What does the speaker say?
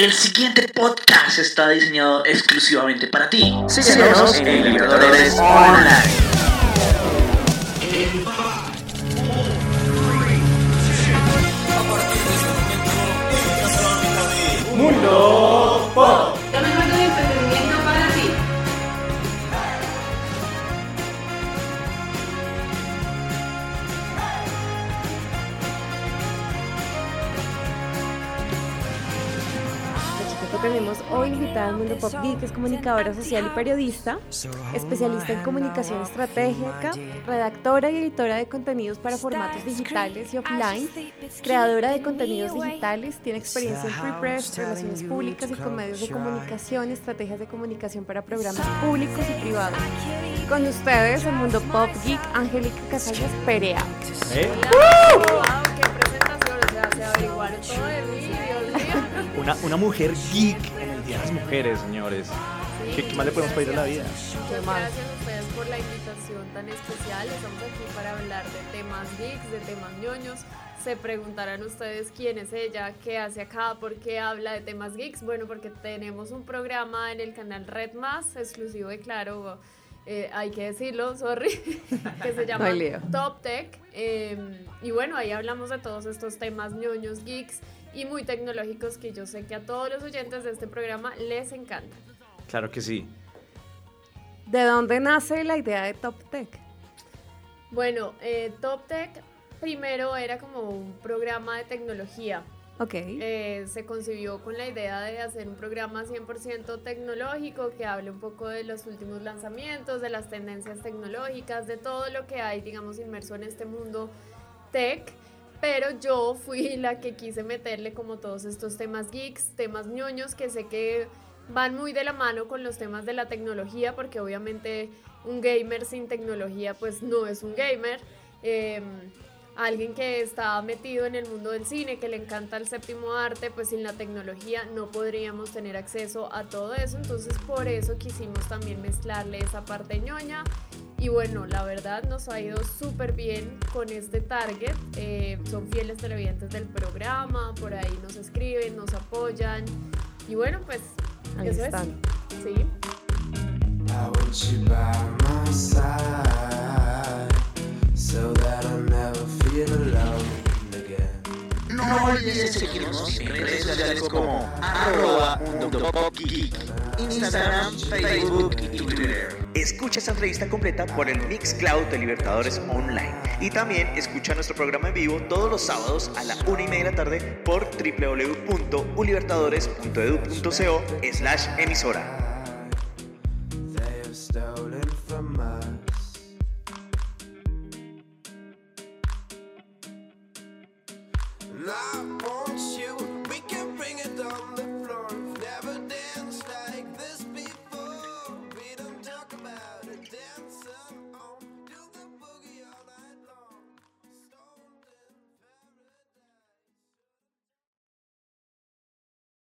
El siguiente podcast está diseñado exclusivamente para ti. Síguenos en Libertadores Online. Mundo Pop. Tenemos hoy invitada al Mundo Pop Geek es comunicadora social y periodista, especialista en comunicación estratégica, redactora y editora de contenidos para formatos digitales y offline, creadora de contenidos digitales, tiene experiencia en pre-press, relaciones públicas y con medios de comunicación, estrategias de comunicación para programas públicos y privados. Con ustedes, el Mundo Pop Geek, Angélica Casallas Perea. ¿Eh? ¡Wow! ¡Qué presentación! O sea, se averiguaron todo de mí, Dios. Una, una mujer geek en el Día de las Mujeres, señores. ¿Qué, qué más le podemos pedir a la vida? Muchas gracias a ustedes por la invitación tan especial. Estamos aquí para hablar de temas geeks, de temas ñoños. Se preguntarán ustedes quién es ella, qué hace acá, por qué habla de temas geeks. Bueno, porque tenemos un programa en el canal Red Más, exclusivo de Claro, eh, hay que decirlo, sorry, que se llama No. Top Tech. eh, y bueno, ahí hablamos de todos estos temas ñoños, geeks y muy tecnológicos que yo sé que a todos los oyentes de este programa les encantan. Claro que sí. ¿De dónde nace la idea de Top Tech? Bueno, eh, Top Tech primero era como un programa de tecnología. Ok. Eh, se concibió con la idea de hacer un programa 100% tecnológico que hable un poco de los últimos lanzamientos, de las tendencias tecnológicas, de todo lo que hay, digamos, inmerso en este mundo tech. Pero yo fui la que quise meterle como todos estos temas geeks, temas ñoños, que sé que van muy de la mano con los temas de la tecnología, porque obviamente un gamer sin tecnología pues no es un gamer. Em, alguien que está metido en el mundo del cine, que le encanta el séptimo arte, pues sin la tecnología no podríamos tener acceso a todo eso. Entonces por eso quisimos también mezclarle esa parte ñoña. Y bueno, la verdad nos ha ido súper bien con este target. Eh, son fieles televidentes del programa, por ahí nos escriben, nos apoyan. Y bueno, pues Ahí eso están. es. Sí. No olvides seguirnos en redes sociales como arroba Instagram, Facebook y Twitter. Escucha esta entrevista completa por el Mixcloud de Libertadores Online. Y también escucha nuestro programa en vivo todos los sábados a la una y media de la tarde por www.ulibertadores.edu.co slash emisora. love.